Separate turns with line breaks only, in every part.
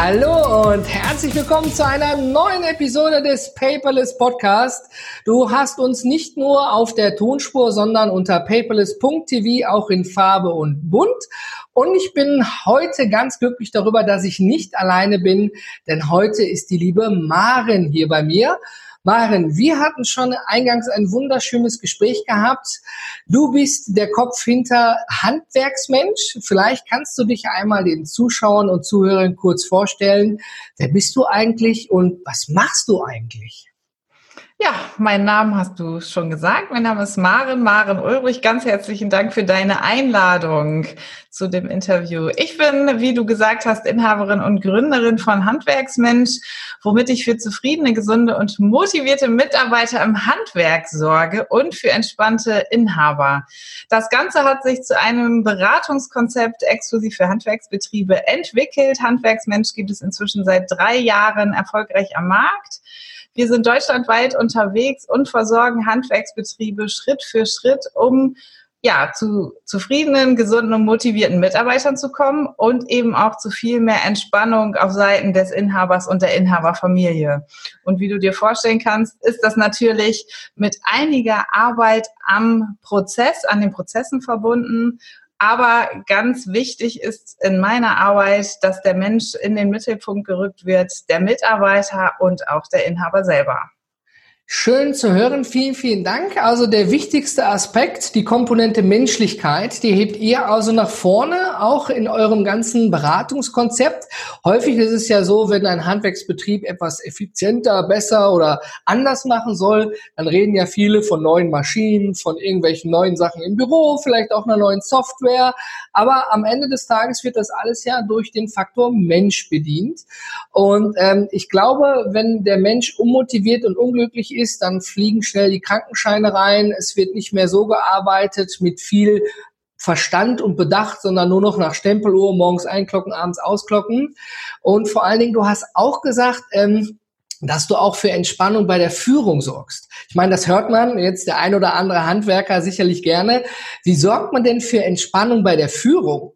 Hallo und herzlich willkommen zu einer neuen Episode des Paperless Podcast. Du hast uns nicht nur auf der Tonspur, sondern unter paperless.tv auch in Farbe und bunt. Und ich bin heute ganz glücklich darüber, dass ich nicht alleine bin, denn heute ist die liebe Maren hier bei mir. Maren, wir hatten schon eingangs ein wunderschönes Gespräch gehabt. Du bist der Kopf hinter Handwerksmensch. Vielleicht kannst du dich einmal den Zuschauern und Zuhörern kurz vorstellen. Wer bist du eigentlich und was machst du eigentlich?
Ja, meinen Namen hast du schon gesagt. Mein Name ist Maren, Maren Ulrich. Ganz herzlichen Dank für deine Einladung zu dem Interview. Ich bin, wie du gesagt hast, Inhaberin und Gründerin von Handwerksmensch, womit ich für zufriedene, gesunde und motivierte Mitarbeiter im Handwerk sorge und für entspannte Inhaber. Das Ganze hat sich zu einem Beratungskonzept exklusiv für Handwerksbetriebe entwickelt. Handwerksmensch gibt es inzwischen seit drei Jahren erfolgreich am Markt. Wir sind deutschlandweit unterwegs und versorgen Handwerksbetriebe Schritt für Schritt, um ja, zu zufriedenen, gesunden und motivierten Mitarbeitern zu kommen und eben auch zu viel mehr Entspannung auf Seiten des Inhabers und der Inhaberfamilie. Und wie du dir vorstellen kannst, ist das natürlich mit einiger Arbeit am Prozess, an den Prozessen verbunden aber ganz wichtig ist in meiner Arbeit, dass der Mensch in den Mittelpunkt gerückt wird, der Mitarbeiter und auch der Inhaber selber.
Schön zu hören. Vielen, vielen Dank. Also der wichtigste Aspekt, die Komponente Menschlichkeit, die hebt ihr also nach vorne, auch in eurem ganzen Beratungskonzept. Häufig ist es ja so, wenn ein Handwerksbetrieb etwas effizienter, besser oder anders machen soll, dann reden ja viele von neuen Maschinen, von irgendwelchen neuen Sachen im Büro, vielleicht auch einer neuen Software. Aber am Ende des Tages wird das alles ja durch den Faktor Mensch bedient. Und ähm, ich glaube, wenn der Mensch unmotiviert und unglücklich ist, dann fliegen schnell die Krankenscheine rein. Es wird nicht mehr so gearbeitet mit viel Verstand und Bedacht, sondern nur noch nach Stempeluhr, morgens einklocken, abends ausklocken. Und vor allen Dingen, du hast auch gesagt, ähm, dass du auch für Entspannung bei der Führung sorgst. Ich meine, das hört man jetzt der ein oder andere Handwerker sicherlich gerne. Wie sorgt man denn für Entspannung bei der Führung?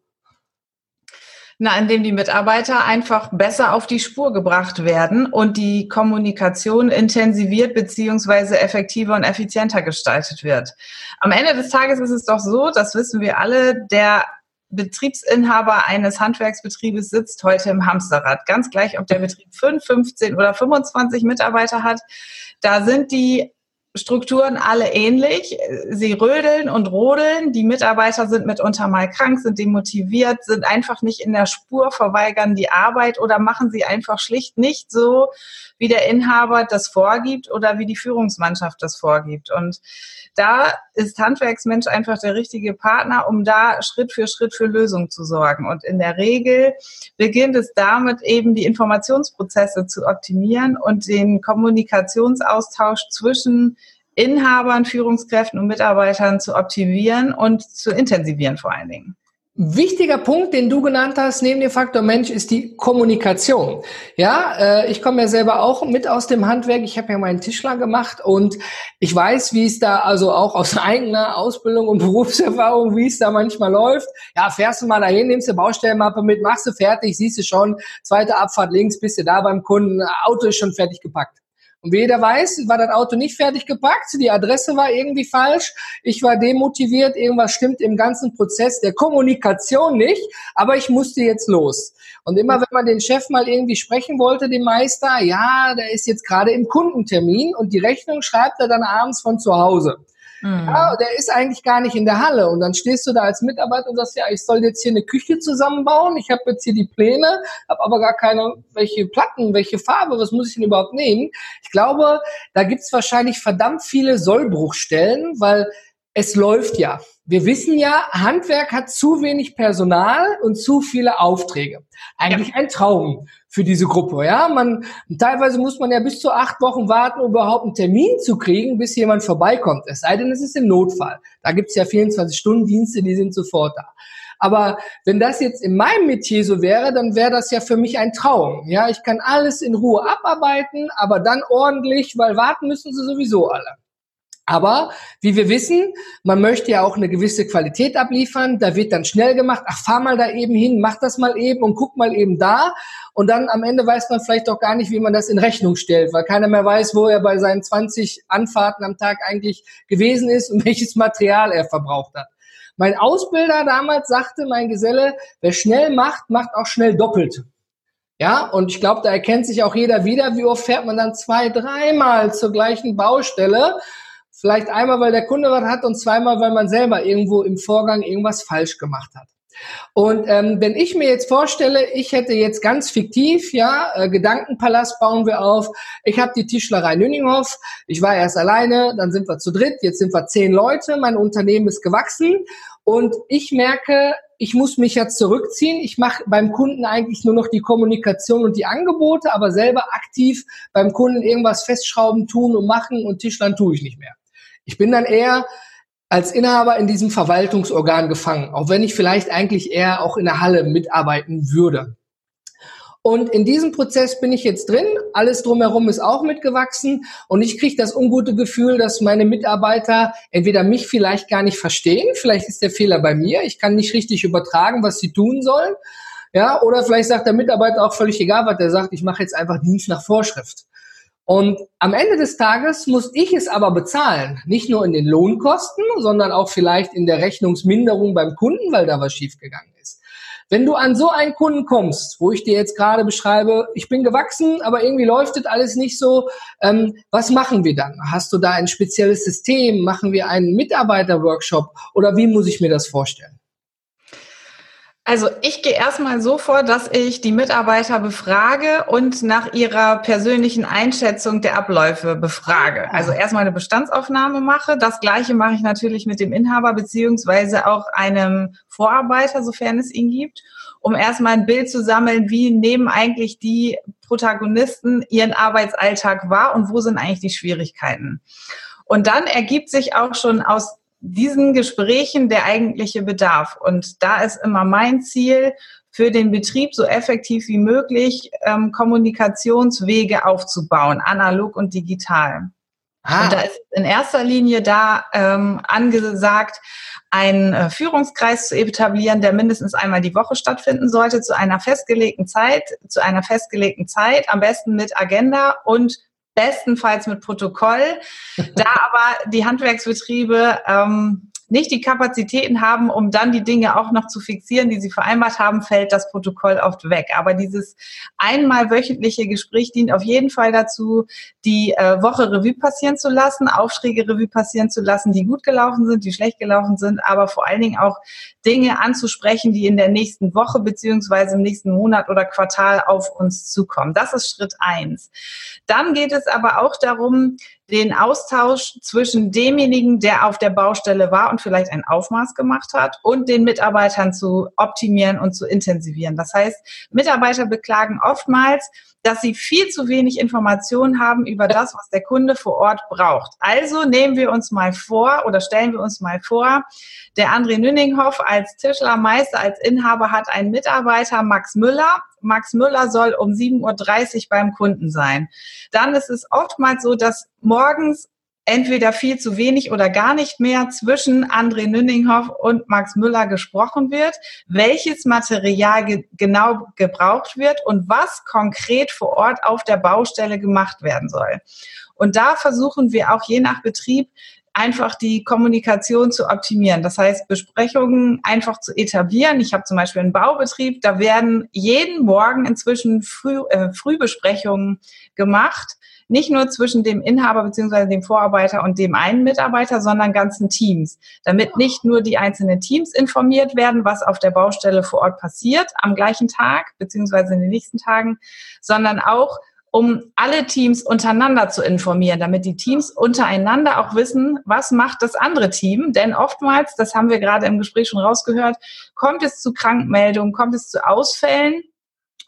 Na, indem die Mitarbeiter einfach besser auf die Spur gebracht werden und die Kommunikation intensiviert beziehungsweise effektiver und effizienter gestaltet wird. Am Ende des Tages ist es doch so, das wissen wir alle, der Betriebsinhaber eines Handwerksbetriebes sitzt heute im Hamsterrad. Ganz gleich, ob der Betrieb 5, 15 oder 25 Mitarbeiter hat. Da sind die Strukturen alle ähnlich. Sie rödeln und rodeln. Die Mitarbeiter sind mitunter mal krank, sind demotiviert, sind einfach nicht in der Spur, verweigern die Arbeit oder machen sie einfach schlicht nicht so, wie der Inhaber das vorgibt oder wie die Führungsmannschaft das vorgibt. Und da ist Handwerksmensch einfach der richtige Partner, um da Schritt für Schritt für Lösungen zu sorgen. Und in der Regel beginnt es damit eben, die Informationsprozesse zu optimieren und den Kommunikationsaustausch zwischen Inhabern, Führungskräften und Mitarbeitern zu optimieren und zu intensivieren vor allen Dingen.
Wichtiger Punkt, den du genannt hast, neben dem Faktor Mensch, ist die Kommunikation. Ja, äh, ich komme ja selber auch mit aus dem Handwerk. Ich habe ja meinen Tischler gemacht und ich weiß, wie es da also auch aus eigener Ausbildung und Berufserfahrung, wie es da manchmal läuft. Ja, fährst du mal dahin, nimmst du Baustellenmappe mit, machst du fertig, siehst du schon, zweite Abfahrt links, bist du da beim Kunden, Auto ist schon fertig gepackt. Und wie jeder weiß, war das Auto nicht fertig gepackt, die Adresse war irgendwie falsch, ich war demotiviert, irgendwas stimmt im ganzen Prozess der Kommunikation nicht, aber ich musste jetzt los. Und immer wenn man den Chef mal irgendwie sprechen wollte, den Meister, ja, der ist jetzt gerade im Kundentermin. Und die Rechnung schreibt er dann abends von zu Hause. Mhm. Ja, der ist eigentlich gar nicht in der Halle. Und dann stehst du da als Mitarbeiter und sagst, ja, ich soll jetzt hier eine Küche zusammenbauen. Ich habe jetzt hier die Pläne, habe aber gar keine, welche Platten, welche Farbe, was muss ich denn überhaupt nehmen? Ich glaube, da gibt's wahrscheinlich verdammt viele Sollbruchstellen, weil es läuft ja. Wir wissen ja, Handwerk hat zu wenig Personal und zu viele Aufträge. Eigentlich ja. ein Traum für diese Gruppe, ja. Man, teilweise muss man ja bis zu acht Wochen warten, um überhaupt einen Termin zu kriegen, bis jemand vorbeikommt. Es sei denn, es ist im Notfall. Da gibt's ja 24-Stunden-Dienste, die sind sofort da. Aber wenn das jetzt in meinem Metier so wäre, dann wäre das ja für mich ein Traum. Ja, ich kann alles in Ruhe abarbeiten, aber dann ordentlich, weil warten müssen sie sowieso alle. Aber wie wir wissen, man möchte ja auch eine gewisse Qualität abliefern. Da wird dann schnell gemacht. Ach, fahr mal da eben hin, mach das mal eben und guck mal eben da. Und dann am Ende weiß man vielleicht auch gar nicht, wie man das in Rechnung stellt, weil keiner mehr weiß, wo er bei seinen 20 Anfahrten am Tag eigentlich gewesen ist und welches Material er verbraucht hat. Mein Ausbilder damals sagte, mein Geselle, wer schnell macht, macht auch schnell doppelt. Ja, und ich glaube, da erkennt sich auch jeder wieder, wie oft fährt man dann zwei, dreimal zur gleichen Baustelle Vielleicht einmal, weil der Kunde was hat und zweimal, weil man selber irgendwo im Vorgang irgendwas falsch gemacht hat. Und ähm, wenn ich mir jetzt vorstelle, ich hätte jetzt ganz fiktiv, ja, äh, Gedankenpalast bauen wir auf. Ich habe die Tischlerei Nünninghoff. Ich war erst alleine, dann sind wir zu dritt, jetzt sind wir zehn Leute. Mein Unternehmen ist gewachsen und ich merke, ich muss mich jetzt zurückziehen. Ich mache beim Kunden eigentlich nur noch die Kommunikation und die Angebote, aber selber aktiv beim Kunden irgendwas festschrauben, tun und machen und Tischlern tue ich nicht mehr. Ich bin dann eher als Inhaber in diesem Verwaltungsorgan gefangen, auch wenn ich vielleicht eigentlich eher auch in der Halle mitarbeiten würde. Und in diesem Prozess bin ich jetzt drin. Alles drumherum ist auch mitgewachsen. Und ich kriege das ungute Gefühl, dass meine Mitarbeiter entweder mich vielleicht gar nicht verstehen. Vielleicht ist der Fehler bei mir. Ich kann nicht richtig übertragen, was sie tun sollen. Ja, oder vielleicht sagt der Mitarbeiter auch völlig egal, was der sagt. Ich mache jetzt einfach Dienst nach Vorschrift. Und am Ende des Tages muss ich es aber bezahlen. Nicht nur in den Lohnkosten, sondern auch vielleicht in der Rechnungsminderung beim Kunden, weil da was schiefgegangen ist. Wenn du an so einen Kunden kommst, wo ich dir jetzt gerade beschreibe, ich bin gewachsen, aber irgendwie läuft das alles nicht so, ähm, was machen wir dann? Hast du da ein spezielles System? Machen wir einen Mitarbeiterworkshop? Oder wie muss ich mir das vorstellen?
Also ich gehe erstmal so vor, dass ich die Mitarbeiter befrage und nach ihrer persönlichen Einschätzung der Abläufe befrage. Also erstmal eine Bestandsaufnahme mache. Das gleiche mache ich natürlich mit dem Inhaber beziehungsweise auch einem Vorarbeiter, sofern es ihn gibt, um erstmal ein Bild zu sammeln, wie nehmen eigentlich die Protagonisten ihren Arbeitsalltag wahr und wo sind eigentlich die Schwierigkeiten. Und dann ergibt sich auch schon aus diesen Gesprächen der eigentliche Bedarf. Und da ist immer mein Ziel, für den Betrieb so effektiv wie möglich ähm, Kommunikationswege aufzubauen, analog und digital. Ah. Und da ist in erster Linie da ähm, angesagt, einen äh, Führungskreis zu etablieren, der mindestens einmal die Woche stattfinden sollte, zu einer festgelegten Zeit, zu einer festgelegten Zeit, am besten mit Agenda und bestenfalls mit Protokoll. da aber die Handwerksbetriebe ähm, nicht die Kapazitäten haben, um dann die Dinge auch noch zu fixieren, die sie vereinbart haben, fällt das Protokoll oft weg. Aber dieses einmal wöchentliche Gespräch dient auf jeden Fall dazu, die äh, Woche Revue passieren zu lassen, Aufträge Revue passieren zu lassen, die gut gelaufen sind, die schlecht gelaufen sind, aber vor allen Dingen auch Dinge anzusprechen, die in der nächsten Woche beziehungsweise im nächsten Monat oder Quartal auf uns zukommen. Das ist Schritt eins. Dann geht es aber auch darum, den Austausch zwischen demjenigen, der auf der Baustelle war und vielleicht ein Aufmaß gemacht hat, und den Mitarbeitern zu optimieren und zu intensivieren. Das heißt, Mitarbeiter beklagen oftmals, dass sie viel zu wenig Informationen haben über das, was der Kunde vor Ort braucht. Also nehmen wir uns mal vor oder stellen wir uns mal vor, der André Nünninghoff als Tischlermeister, als Inhaber hat einen Mitarbeiter, Max Müller. Max Müller soll um 7.30 Uhr beim Kunden sein. Dann ist es oftmals so, dass morgens entweder viel zu wenig oder gar nicht mehr zwischen André Nünninghoff und Max Müller gesprochen wird, welches Material ge genau gebraucht wird und was konkret vor Ort auf der Baustelle gemacht werden soll. Und da versuchen wir auch je nach Betrieb einfach die Kommunikation zu optimieren. Das heißt, Besprechungen einfach zu etablieren. Ich habe zum Beispiel einen Baubetrieb, da werden jeden Morgen inzwischen Früh, äh, Frühbesprechungen gemacht nicht nur zwischen dem Inhaber beziehungsweise dem Vorarbeiter und dem einen Mitarbeiter, sondern ganzen Teams, damit nicht nur die einzelnen Teams informiert werden, was auf der Baustelle vor Ort passiert am gleichen Tag beziehungsweise in den nächsten Tagen, sondern auch um alle Teams untereinander zu informieren, damit die Teams untereinander auch wissen, was macht das andere Team. Denn oftmals, das haben wir gerade im Gespräch schon rausgehört, kommt es zu Krankmeldungen, kommt es zu Ausfällen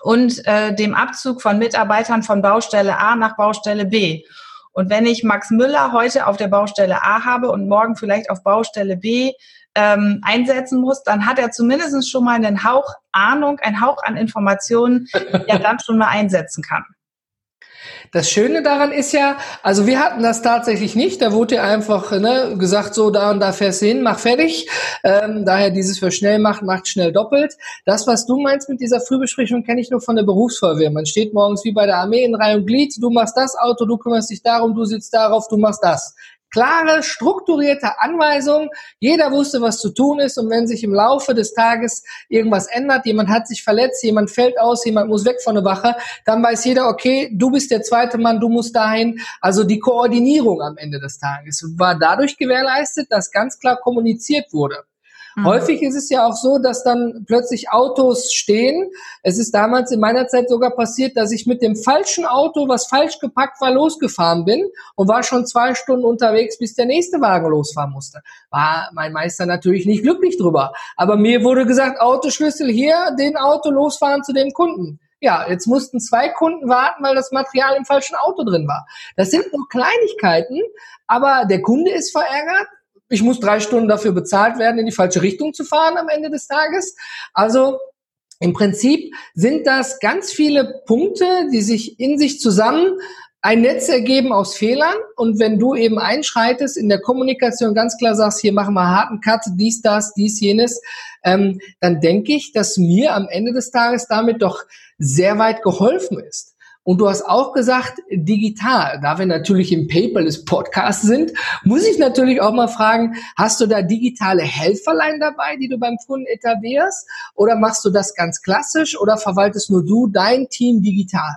und äh, dem Abzug von Mitarbeitern von Baustelle A nach Baustelle B. Und wenn ich Max Müller heute auf der Baustelle A habe und morgen vielleicht auf Baustelle B ähm, einsetzen muss, dann hat er zumindest schon mal einen Hauch Ahnung, einen Hauch an Informationen, die er dann schon mal einsetzen kann.
Das Schöne daran ist ja, also wir hatten das tatsächlich nicht. Da wurde einfach ne, gesagt, so da und da fährst du hin, mach fertig. Ähm, daher dieses für schnell macht, macht schnell doppelt. Das, was du meinst mit dieser Frühbesprechung, kenne ich nur von der Berufsfeuerwehr. Man steht morgens wie bei der Armee in Reihe und Glied. Du machst das Auto, du kümmerst dich darum, du sitzt darauf, du machst das klare, strukturierte Anweisungen. Jeder wusste, was zu tun ist. Und wenn sich im Laufe des Tages irgendwas ändert, jemand hat sich verletzt, jemand fällt aus, jemand muss weg von der Wache, dann weiß jeder, okay, du bist der zweite Mann, du musst dahin. Also die Koordinierung am Ende des Tages war dadurch gewährleistet, dass ganz klar kommuniziert wurde. Mhm. Häufig ist es ja auch so, dass dann plötzlich Autos stehen. Es ist damals in meiner Zeit sogar passiert, dass ich mit dem falschen Auto, was falsch gepackt war, losgefahren bin und war schon zwei Stunden unterwegs, bis der nächste Wagen losfahren musste. War mein Meister natürlich nicht glücklich drüber. Aber mir wurde gesagt, Autoschlüssel hier, den Auto losfahren zu dem Kunden. Ja, jetzt mussten zwei Kunden warten, weil das Material im falschen Auto drin war. Das sind nur Kleinigkeiten, aber der Kunde ist verärgert, ich muss drei Stunden dafür bezahlt werden, in die falsche Richtung zu fahren am Ende des Tages. Also im Prinzip sind das ganz viele Punkte, die sich in sich zusammen ein Netz ergeben aus Fehlern. Und wenn du eben einschreitest in der Kommunikation, ganz klar sagst, hier machen wir harten Cut, dies, das, dies, jenes, ähm, dann denke ich, dass mir am Ende des Tages damit doch sehr weit geholfen ist. Und du hast auch gesagt, digital. Da wir natürlich im Paperless Podcast sind, muss ich natürlich auch mal fragen, hast du da digitale Helferlein dabei, die du beim Kunden etablierst? Oder machst du das ganz klassisch oder verwaltest nur du dein Team digital?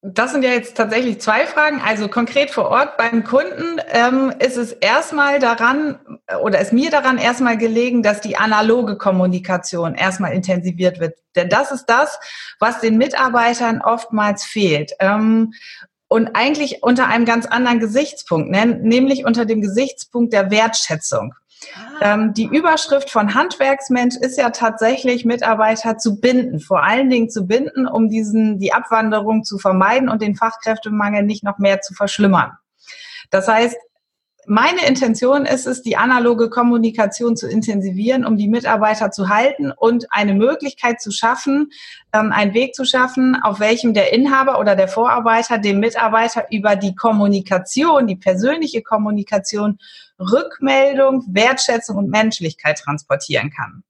Das sind ja jetzt tatsächlich zwei Fragen. Also konkret vor Ort beim Kunden ähm, ist es erstmal daran oder ist mir daran erstmal gelegen, dass die analoge Kommunikation erstmal intensiviert wird. Denn das ist das, was den Mitarbeitern oftmals fehlt. Ähm, und eigentlich unter einem ganz anderen Gesichtspunkt, nämlich unter dem Gesichtspunkt der Wertschätzung. Ähm, die Überschrift von Handwerksmensch ist ja tatsächlich, Mitarbeiter zu binden, vor allen Dingen zu binden, um diesen, die Abwanderung zu vermeiden und den Fachkräftemangel nicht noch mehr zu verschlimmern. Das heißt, meine Intention ist es, die analoge Kommunikation zu intensivieren, um die Mitarbeiter zu halten und eine Möglichkeit zu schaffen, ähm, einen Weg zu schaffen, auf welchem der Inhaber oder der Vorarbeiter dem Mitarbeiter über die Kommunikation, die persönliche Kommunikation, Rückmeldung, Wertschätzung und Menschlichkeit transportieren kann.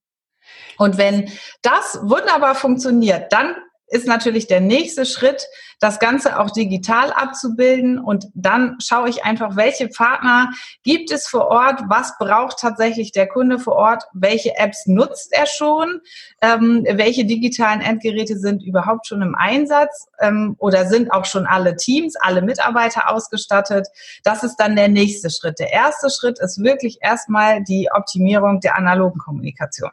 Und wenn das wunderbar funktioniert, dann ist natürlich der nächste Schritt, das Ganze auch digital abzubilden. Und dann schaue ich einfach, welche Partner gibt es vor Ort, was braucht tatsächlich der Kunde vor Ort, welche Apps nutzt er schon, ähm, welche digitalen Endgeräte sind überhaupt schon im Einsatz ähm, oder sind auch schon alle Teams, alle Mitarbeiter ausgestattet. Das ist dann der nächste Schritt. Der erste Schritt ist wirklich erstmal die Optimierung der analogen Kommunikation.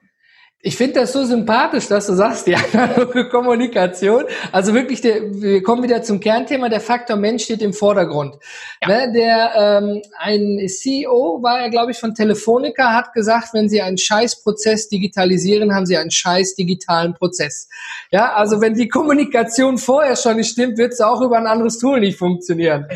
Ich finde das so sympathisch, dass du sagst, die analoge Kommunikation. Also wirklich, der, wir kommen wieder zum Kernthema, der Faktor Mensch steht im Vordergrund. Ja. Ne, der ähm, ein CEO war ja, glaube ich, von Telefonica, hat gesagt, wenn sie einen Scheißprozess digitalisieren, haben sie einen scheiß digitalen Prozess. Ja, also wenn die Kommunikation vorher schon nicht stimmt, wird es auch über ein anderes Tool nicht funktionieren.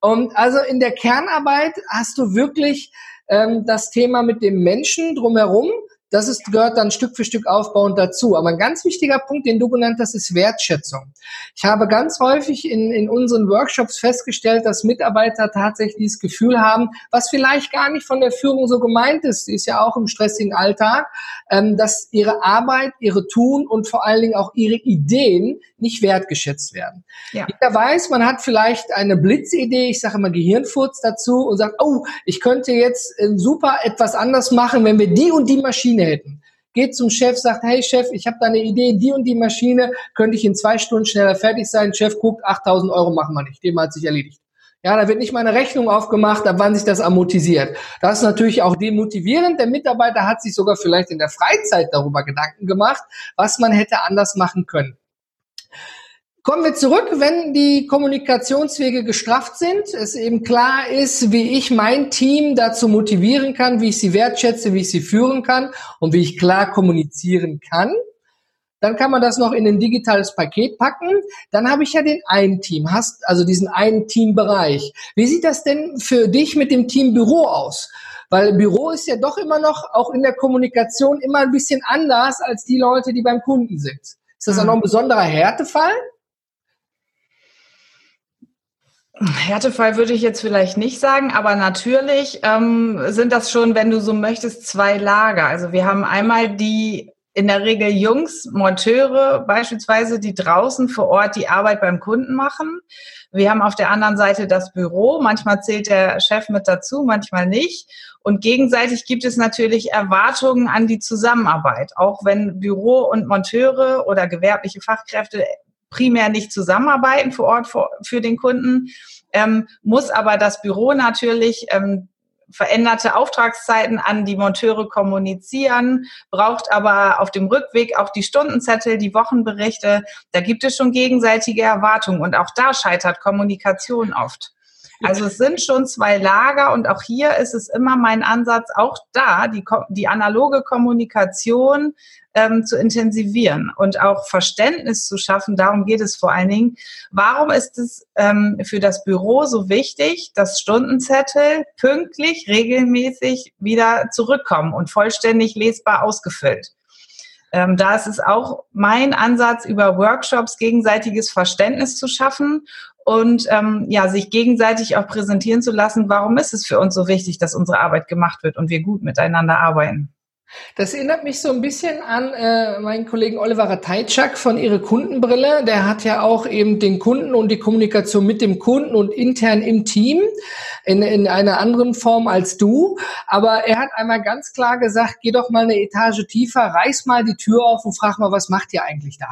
Und also in der Kernarbeit hast du wirklich ähm, das Thema mit dem Menschen drumherum das ist, gehört dann Stück für Stück aufbauend dazu. Aber ein ganz wichtiger Punkt, den du genannt hast, ist Wertschätzung. Ich habe ganz häufig in, in unseren Workshops festgestellt, dass Mitarbeiter tatsächlich dieses Gefühl haben, was vielleicht gar nicht von der Führung so gemeint ist, ist ja auch im stressigen Alltag, ähm, dass ihre Arbeit, ihre Tun und vor allen Dingen auch ihre Ideen nicht wertgeschätzt werden. Ja. Jeder weiß, man hat vielleicht eine Blitzidee, ich sage immer Gehirnfurz dazu und sagt, oh, ich könnte jetzt äh, super etwas anders machen, wenn wir die und die Maschine hätten. Geht zum Chef, sagt, hey Chef, ich habe da eine Idee, die und die Maschine, könnte ich in zwei Stunden schneller fertig sein. Chef guckt, 8000 Euro machen wir nicht, dem hat sich erledigt. Ja, da wird nicht mal eine Rechnung aufgemacht, ab wann sich das amortisiert. Das ist natürlich auch demotivierend. Der Mitarbeiter hat sich sogar vielleicht in der Freizeit darüber Gedanken gemacht, was man hätte anders machen können. Kommen wir zurück, wenn die Kommunikationswege gestrafft sind, es eben klar ist, wie ich mein Team dazu motivieren kann, wie ich sie wertschätze, wie ich sie führen kann und wie ich klar kommunizieren kann. Dann kann man das noch in ein digitales Paket packen. Dann habe ich ja den einen Team, hast also diesen einen Teambereich. Wie sieht das denn für dich mit dem Team Büro aus? Weil Büro ist ja doch immer noch auch in der Kommunikation immer ein bisschen anders als die Leute, die beim Kunden sind. Ist das auch noch ein besonderer Härtefall?
Härtefall würde ich jetzt vielleicht nicht sagen, aber natürlich ähm, sind das schon, wenn du so möchtest, zwei Lager. Also wir haben einmal die in der Regel Jungs, Monteure beispielsweise, die draußen vor Ort die Arbeit beim Kunden machen. Wir haben auf der anderen Seite das Büro. Manchmal zählt der Chef mit dazu, manchmal nicht. Und gegenseitig gibt es natürlich Erwartungen an die Zusammenarbeit. Auch wenn Büro und Monteure oder gewerbliche Fachkräfte primär nicht zusammenarbeiten vor Ort für den Kunden, ähm, muss aber das Büro natürlich ähm, veränderte Auftragszeiten an die Monteure kommunizieren, braucht aber auf dem Rückweg auch die Stundenzettel, die Wochenberichte. Da gibt es schon gegenseitige Erwartungen und auch da scheitert Kommunikation oft. Also es sind schon zwei Lager und auch hier ist es immer mein Ansatz, auch da die, die analoge Kommunikation ähm, zu intensivieren und auch Verständnis zu schaffen. Darum geht es vor allen Dingen. Warum ist es ähm, für das Büro so wichtig, dass Stundenzettel pünktlich, regelmäßig wieder zurückkommen und vollständig lesbar ausgefüllt? Ähm, da ist es auch mein Ansatz, über Workshops gegenseitiges Verständnis zu schaffen und ähm, ja, sich gegenseitig auch präsentieren zu lassen, warum ist es für uns so wichtig, dass unsere Arbeit gemacht wird und wir gut miteinander arbeiten.
Das erinnert mich so ein bisschen an äh, meinen Kollegen Oliver Ratajczak von Ihre Kundenbrille. Der hat ja auch eben den Kunden und die Kommunikation mit dem Kunden und intern im Team in, in einer anderen Form als du. Aber er hat einmal ganz klar gesagt, geh doch mal eine Etage tiefer, reiß mal die Tür auf und frag mal, was macht ihr eigentlich da?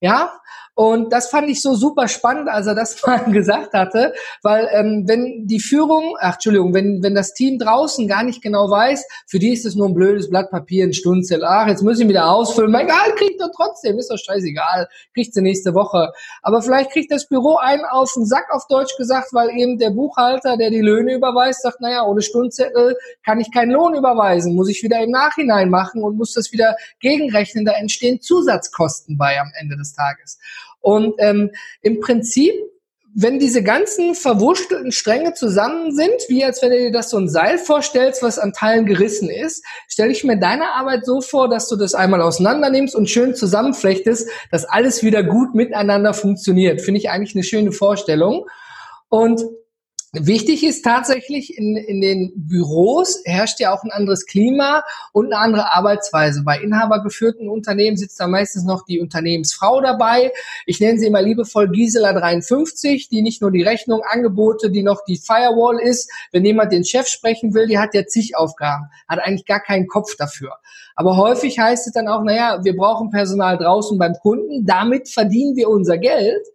Ja, und das fand ich so super spannend, als er das mal gesagt hatte, weil ähm, wenn die Führung, ach Entschuldigung, wenn, wenn das Team draußen gar nicht genau weiß, für die ist es nur ein blödes Blatt Papier, ein Stundenzettel, ach, jetzt muss ich wieder ausfüllen, mein Gehalt kriegt er trotzdem, ist doch scheißegal, kriegt sie nächste Woche. Aber vielleicht kriegt das Büro einen auf den Sack auf Deutsch gesagt, weil eben der Buchhalter, der die Löhne überweist, sagt, naja, ohne Stundenzettel kann ich keinen Lohn überweisen, muss ich wieder im Nachhinein machen und muss das wieder gegenrechnen, da entstehen Zusatzkosten bei am Ende des Tages. Und ähm, im Prinzip wenn diese ganzen verwurstelten Stränge zusammen sind, wie als wenn du dir das so ein Seil vorstellst, was an Teilen gerissen ist, stelle ich mir deine Arbeit so vor, dass du das einmal auseinander nimmst und schön zusammenflechtest, dass alles wieder gut miteinander funktioniert. Finde ich eigentlich eine schöne Vorstellung. Und Wichtig ist tatsächlich, in, in den Büros herrscht ja auch ein anderes Klima und eine andere Arbeitsweise. Bei inhabergeführten Unternehmen sitzt da meistens noch die Unternehmensfrau dabei. Ich nenne sie immer liebevoll Gisela 53, die nicht nur die Rechnung, Angebote, die noch die Firewall ist. Wenn jemand den Chef sprechen will, die hat ja zig Aufgaben, hat eigentlich gar keinen Kopf dafür. Aber häufig heißt es dann auch, naja, wir brauchen Personal draußen beim Kunden, damit verdienen wir unser Geld.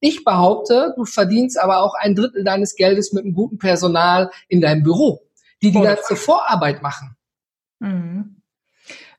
Ich behaupte, du verdienst aber auch ein Drittel deines Geldes mit einem guten Personal in deinem Büro, die die ganze Vorarbeit machen.
Mhm.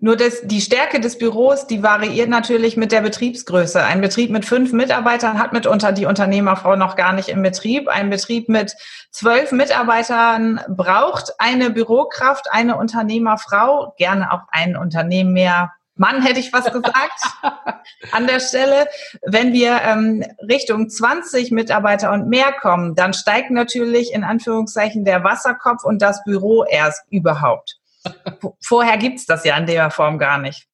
Nur das, die Stärke des Büros, die variiert natürlich mit der Betriebsgröße. Ein Betrieb mit fünf Mitarbeitern hat mitunter die Unternehmerfrau noch gar nicht im Betrieb. Ein Betrieb mit zwölf Mitarbeitern braucht eine Bürokraft, eine Unternehmerfrau, gerne auch ein Unternehmen mehr Mann hätte ich was gesagt an der Stelle. Wenn wir ähm, Richtung 20 Mitarbeiter und mehr kommen, dann steigt natürlich in Anführungszeichen der Wasserkopf und das Büro erst überhaupt. Vorher gibt's das ja in der Form gar nicht.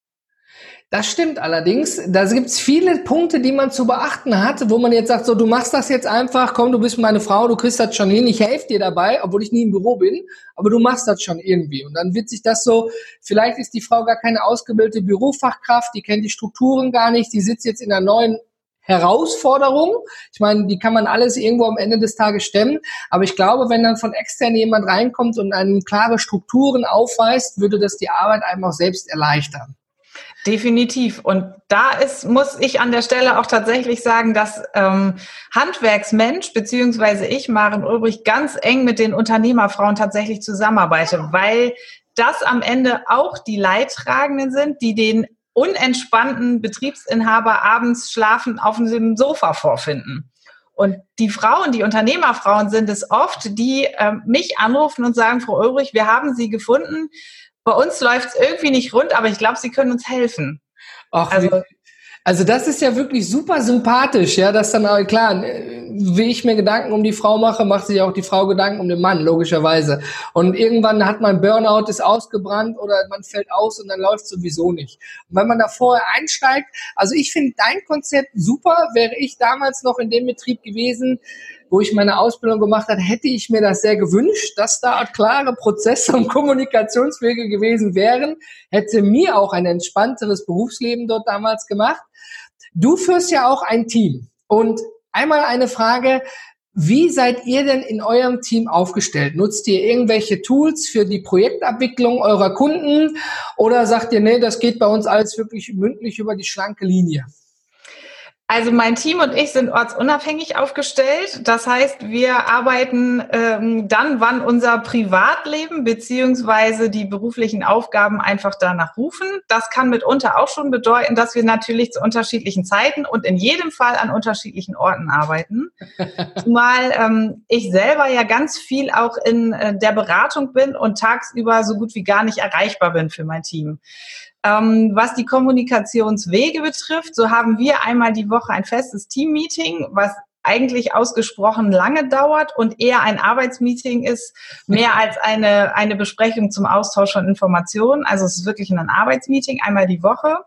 Das stimmt allerdings. Da gibt's viele Punkte, die man zu beachten hat, wo man jetzt sagt, so, du machst das jetzt einfach, komm, du bist meine Frau, du kriegst das schon hin, ich helfe dir dabei, obwohl ich nie im Büro bin, aber du machst das schon irgendwie. Und dann wird sich das so, vielleicht ist die Frau gar keine ausgebildete Bürofachkraft, die kennt die Strukturen gar nicht, die sitzt jetzt in einer neuen Herausforderung. Ich meine, die kann man alles irgendwo am Ende des Tages stemmen. Aber ich glaube, wenn dann von extern jemand reinkommt und einem klare Strukturen aufweist, würde das die Arbeit einem auch selbst erleichtern.
Definitiv. Und da ist, muss ich an der Stelle auch tatsächlich sagen, dass ähm, Handwerksmensch beziehungsweise ich, Maren Ulbrich, ganz eng mit den Unternehmerfrauen tatsächlich zusammenarbeite, weil das am Ende auch die Leidtragenden sind, die den unentspannten Betriebsinhaber abends schlafen auf dem Sofa vorfinden. Und die Frauen, die Unternehmerfrauen sind es oft, die äh, mich anrufen und sagen, Frau Ulrich, wir haben Sie gefunden. Bei uns läuft es irgendwie nicht rund, aber ich glaube, Sie können uns helfen.
Ach, also, also das ist ja wirklich super sympathisch, ja, dass dann auch, klar, wie ich mir Gedanken um die Frau mache, macht sich auch die Frau Gedanken um den Mann, logischerweise. Und irgendwann hat man Burnout, ist ausgebrannt oder man fällt aus und dann läuft sowieso nicht. Und wenn man da vorher einsteigt, also ich finde dein Konzept super, wäre ich damals noch in dem Betrieb gewesen, wo ich meine Ausbildung gemacht habe, hätte ich mir das sehr gewünscht, dass da klare Prozesse und Kommunikationswege gewesen wären, hätte mir auch ein entspannteres Berufsleben dort damals gemacht. Du führst ja auch ein Team. Und einmal eine Frage, wie seid ihr denn in eurem Team aufgestellt? Nutzt ihr irgendwelche Tools für die Projektabwicklung eurer Kunden oder sagt ihr, nee, das geht bei uns alles wirklich mündlich über die schlanke Linie?
Also mein Team und ich sind ortsunabhängig aufgestellt. Das heißt, wir arbeiten ähm, dann, wann unser Privatleben beziehungsweise die beruflichen Aufgaben einfach danach rufen. Das kann mitunter auch schon bedeuten, dass wir natürlich zu unterschiedlichen Zeiten und in jedem Fall an unterschiedlichen Orten arbeiten. Zumal ähm, ich selber ja ganz viel auch in äh, der Beratung bin und tagsüber so gut wie gar nicht erreichbar bin für mein Team. Ähm, was die Kommunikationswege betrifft, so haben wir einmal die Woche ein festes Team-Meeting, was eigentlich ausgesprochen lange dauert und eher ein Arbeitsmeeting ist, mehr als eine, eine Besprechung zum Austausch von Informationen. Also es ist wirklich ein Arbeitsmeeting, einmal die Woche.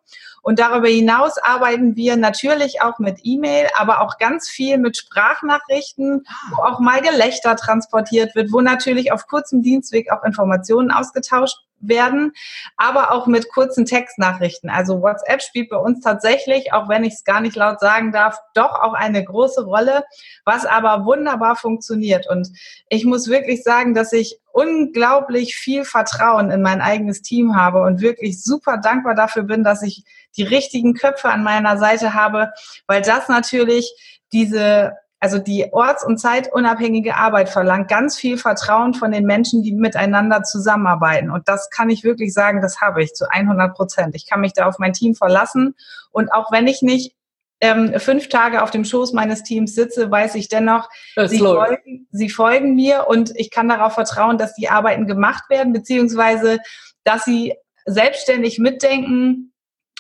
Und darüber hinaus arbeiten wir natürlich auch mit E-Mail, aber auch ganz viel mit Sprachnachrichten, wo auch mal Gelächter transportiert wird, wo natürlich auf kurzem Dienstweg auch Informationen ausgetauscht werden, aber auch mit kurzen Textnachrichten. Also WhatsApp spielt bei uns tatsächlich, auch wenn ich es gar nicht laut sagen darf, doch auch eine große Rolle, was aber wunderbar funktioniert. Und ich muss wirklich sagen, dass ich unglaublich viel Vertrauen in mein eigenes Team habe und wirklich super dankbar dafür bin, dass ich die richtigen Köpfe an meiner Seite habe, weil das natürlich diese also die orts- und zeitunabhängige Arbeit verlangt ganz viel Vertrauen von den Menschen, die miteinander zusammenarbeiten. Und das kann ich wirklich sagen, das habe ich zu 100 Prozent. Ich kann mich da auf mein Team verlassen. Und auch wenn ich nicht ähm, fünf Tage auf dem Schoß meines Teams sitze, weiß ich dennoch, sie folgen, sie folgen mir und ich kann darauf vertrauen, dass die Arbeiten gemacht werden, beziehungsweise dass sie selbstständig mitdenken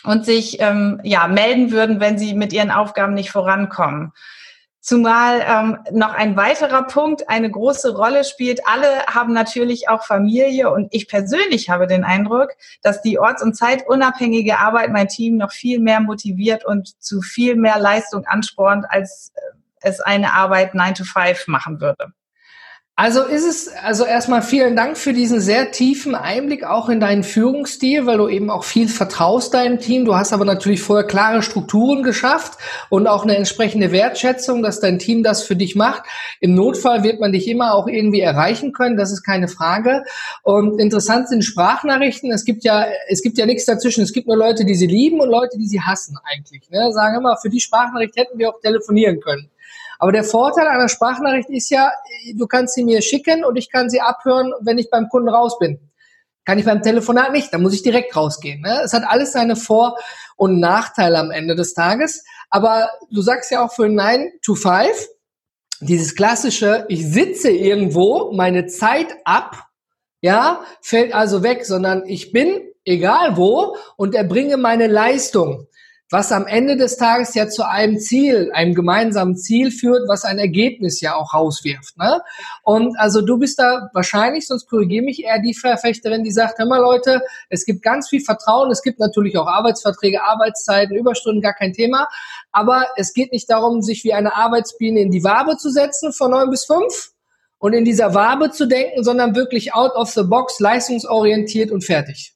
und sich ähm, ja melden würden, wenn sie mit ihren Aufgaben nicht vorankommen. Zumal ähm, noch ein weiterer Punkt eine große Rolle spielt. Alle haben natürlich auch Familie und ich persönlich habe den Eindruck, dass die orts- und zeitunabhängige Arbeit mein Team noch viel mehr motiviert und zu viel mehr Leistung anspornt, als äh, es eine Arbeit 9 to 5 machen würde.
Also ist es, also erstmal vielen Dank für diesen sehr tiefen Einblick auch in deinen Führungsstil, weil du eben auch viel vertraust deinem Team. Du hast aber natürlich vorher klare Strukturen geschafft und auch eine entsprechende Wertschätzung, dass dein Team das für dich macht. Im Notfall wird man dich immer auch irgendwie erreichen können. Das ist keine Frage. Und interessant sind Sprachnachrichten. Es gibt ja, es gibt ja nichts dazwischen. Es gibt nur Leute, die sie lieben und Leute, die sie hassen eigentlich. Ne? Sagen immer, für die Sprachnachricht hätten wir auch telefonieren können. Aber der Vorteil einer Sprachnachricht ist ja, du kannst sie mir schicken und ich kann sie abhören, wenn ich beim Kunden raus bin. Kann ich beim Telefonat nicht, dann muss ich direkt rausgehen. Ne? Es hat alles seine Vor- und Nachteile am Ende des Tages. Aber du sagst ja auch für 9 to 5, dieses klassische, ich sitze irgendwo, meine Zeit ab, ja, fällt also weg, sondern ich bin egal wo und erbringe meine Leistung was am Ende des Tages ja zu einem Ziel, einem gemeinsamen Ziel führt, was ein Ergebnis ja auch rauswirft. Ne? Und also du bist da wahrscheinlich, sonst korrigiere mich eher die Verfechterin, die sagt, hör mal Leute, es gibt ganz viel Vertrauen, es gibt natürlich auch Arbeitsverträge, Arbeitszeiten, Überstunden, gar kein Thema, aber es geht nicht darum, sich wie eine Arbeitsbiene in die Wabe zu setzen von neun bis fünf und in dieser Wabe zu denken, sondern wirklich out of the box, leistungsorientiert und fertig.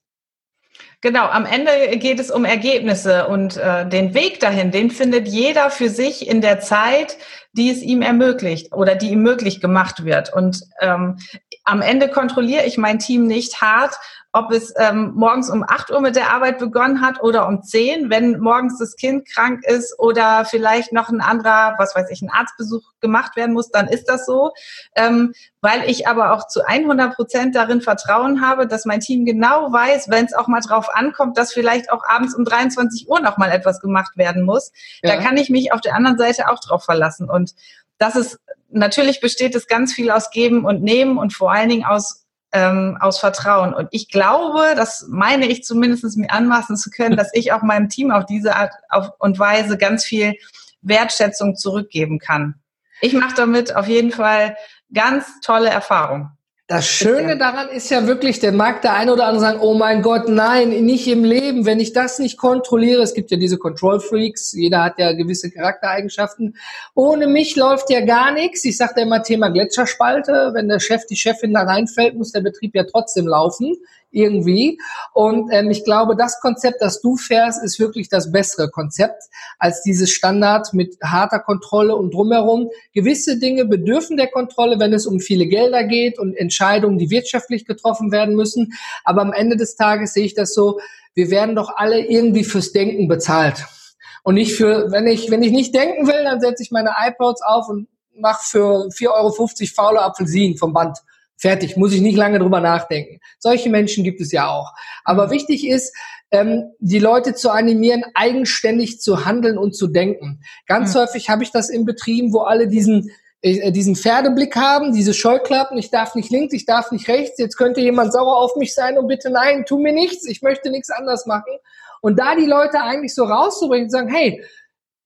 Genau, am Ende geht es um Ergebnisse und äh, den Weg dahin, den findet jeder für sich in der Zeit, die es ihm ermöglicht oder die ihm möglich gemacht wird. Und ähm, am Ende kontrolliere ich mein Team nicht hart, ob es ähm, morgens um 8 Uhr mit der Arbeit begonnen hat oder um 10, wenn morgens das Kind krank ist oder vielleicht noch ein anderer, was weiß ich, ein Arztbesuch gemacht werden muss, dann ist das so. Ähm, weil ich aber auch zu 100 Prozent darin Vertrauen habe, dass mein Team genau weiß, wenn es auch mal drauf ankommt, dass vielleicht auch abends um 23 Uhr noch mal etwas gemacht werden muss. Ja. Da kann ich mich auf der anderen Seite auch drauf verlassen. Und das ist, natürlich besteht es ganz viel aus Geben und Nehmen und vor allen Dingen aus ähm, aus Vertrauen. Und ich glaube, das meine ich zumindest mir anmaßen zu können, dass ich auch meinem Team auf diese Art und Weise ganz viel Wertschätzung zurückgeben kann. Ich mache damit auf jeden Fall ganz tolle Erfahrungen.
Das Schöne daran ist ja wirklich, der mag der eine oder andere sagen, oh mein Gott, nein, nicht im Leben, wenn ich das nicht kontrolliere. Es gibt ja diese Control Freaks, jeder hat ja gewisse Charaktereigenschaften. Ohne mich läuft ja gar nichts. Ich sage immer Thema Gletscherspalte. Wenn der Chef, die Chefin da reinfällt, muss der Betrieb ja trotzdem laufen irgendwie. Und ähm, ich glaube, das Konzept, das du fährst, ist wirklich das bessere Konzept als dieses Standard mit harter Kontrolle und drumherum. Gewisse Dinge bedürfen der Kontrolle, wenn es um viele Gelder geht und Entscheidungen, die wirtschaftlich getroffen werden müssen. Aber am Ende des Tages sehe ich das so, wir werden doch alle irgendwie fürs Denken bezahlt. Und nicht für, wenn ich, wenn ich nicht denken will, dann setze ich meine iPods auf und mache für 4,50 Euro faule Apfelsinen vom Band. Fertig, muss ich nicht lange drüber nachdenken. Solche Menschen gibt es ja auch. Aber wichtig ist, ähm, die Leute zu animieren, eigenständig zu handeln und zu denken. Ganz mhm. häufig habe ich das in Betrieben, wo alle diesen äh, diesen Pferdeblick haben, diese Scheuklappen, ich darf nicht links, ich darf nicht rechts, jetzt könnte jemand sauer auf mich sein und bitte nein, tu mir nichts, ich möchte nichts anders machen. Und da die Leute eigentlich so rauszubringen und sagen, hey,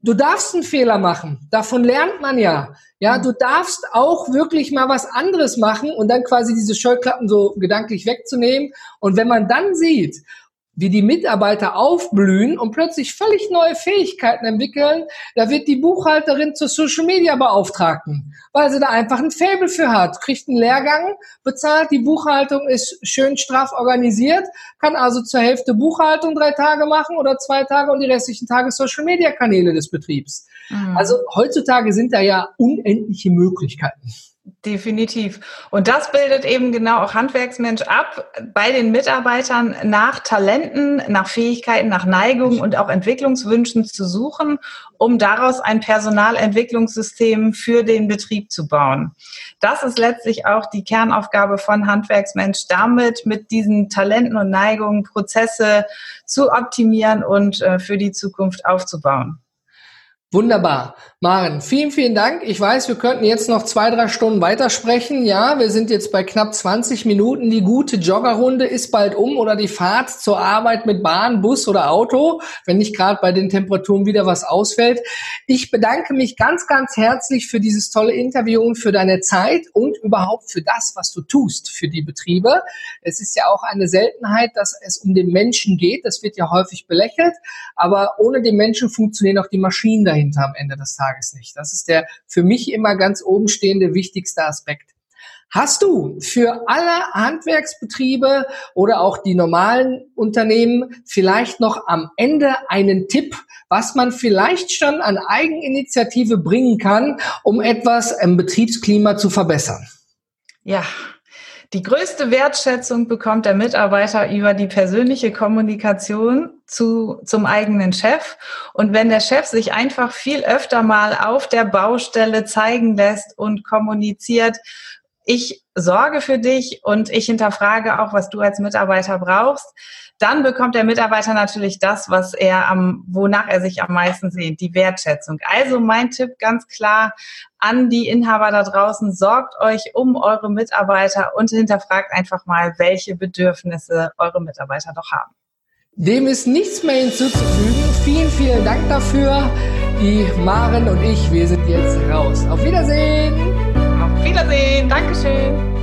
du darfst einen Fehler machen. Davon lernt man ja. Ja, du darfst auch wirklich mal was anderes machen und dann quasi diese Scheuklappen so gedanklich wegzunehmen. Und wenn man dann sieht, wie die Mitarbeiter aufblühen und plötzlich völlig neue Fähigkeiten entwickeln, da wird die Buchhalterin zur Social Media Beauftragten, weil sie da einfach ein Faible für hat, kriegt einen Lehrgang, bezahlt, die Buchhaltung ist schön straff organisiert, kann also zur Hälfte Buchhaltung drei Tage machen oder zwei Tage und die restlichen Tage Social Media Kanäle des Betriebs. Mhm. Also heutzutage sind da ja unendliche Möglichkeiten.
Definitiv. Und das bildet eben genau auch Handwerksmensch ab, bei den Mitarbeitern nach Talenten, nach Fähigkeiten, nach Neigungen und auch Entwicklungswünschen zu suchen, um daraus ein Personalentwicklungssystem für den Betrieb zu bauen. Das ist letztlich auch die Kernaufgabe von Handwerksmensch, damit mit diesen Talenten und Neigungen Prozesse zu optimieren und äh, für die Zukunft aufzubauen.
Wunderbar. Maren, vielen, vielen Dank. Ich weiß, wir könnten jetzt noch zwei, drei Stunden weitersprechen. Ja, wir sind jetzt bei knapp 20 Minuten. Die gute Joggerrunde ist bald um oder die Fahrt zur Arbeit mit Bahn, Bus oder Auto, wenn nicht gerade bei den Temperaturen wieder was ausfällt. Ich bedanke mich ganz, ganz herzlich für dieses tolle Interview und für deine Zeit und überhaupt für das, was du tust für die Betriebe. Es ist ja auch eine Seltenheit, dass es um den Menschen geht. Das wird ja häufig belächelt. Aber ohne den Menschen funktionieren auch die Maschinen dahinter dahinter am Ende des Tages nicht. Das ist der für mich immer ganz oben stehende wichtigste Aspekt. Hast du für alle Handwerksbetriebe oder auch die normalen Unternehmen vielleicht noch am Ende einen Tipp, was man vielleicht schon an Eigeninitiative bringen kann, um etwas im Betriebsklima zu verbessern?
Ja, die größte Wertschätzung bekommt der Mitarbeiter über die persönliche Kommunikation zu, zum eigenen Chef. Und wenn der Chef sich einfach viel öfter mal auf der Baustelle zeigen lässt und kommuniziert, ich sorge für dich und ich hinterfrage auch, was du als Mitarbeiter brauchst, dann bekommt der Mitarbeiter natürlich das, was er am, wonach er sich am meisten sehnt, die Wertschätzung. Also mein Tipp ganz klar an die Inhaber da draußen, sorgt euch um eure Mitarbeiter und hinterfragt einfach mal, welche Bedürfnisse eure Mitarbeiter doch haben.
Dem ist nichts mehr hinzuzufügen. Vielen, vielen Dank dafür. Die Maren und ich, wir sind jetzt raus. Auf Wiedersehen.
Auf Wiedersehen. Dankeschön.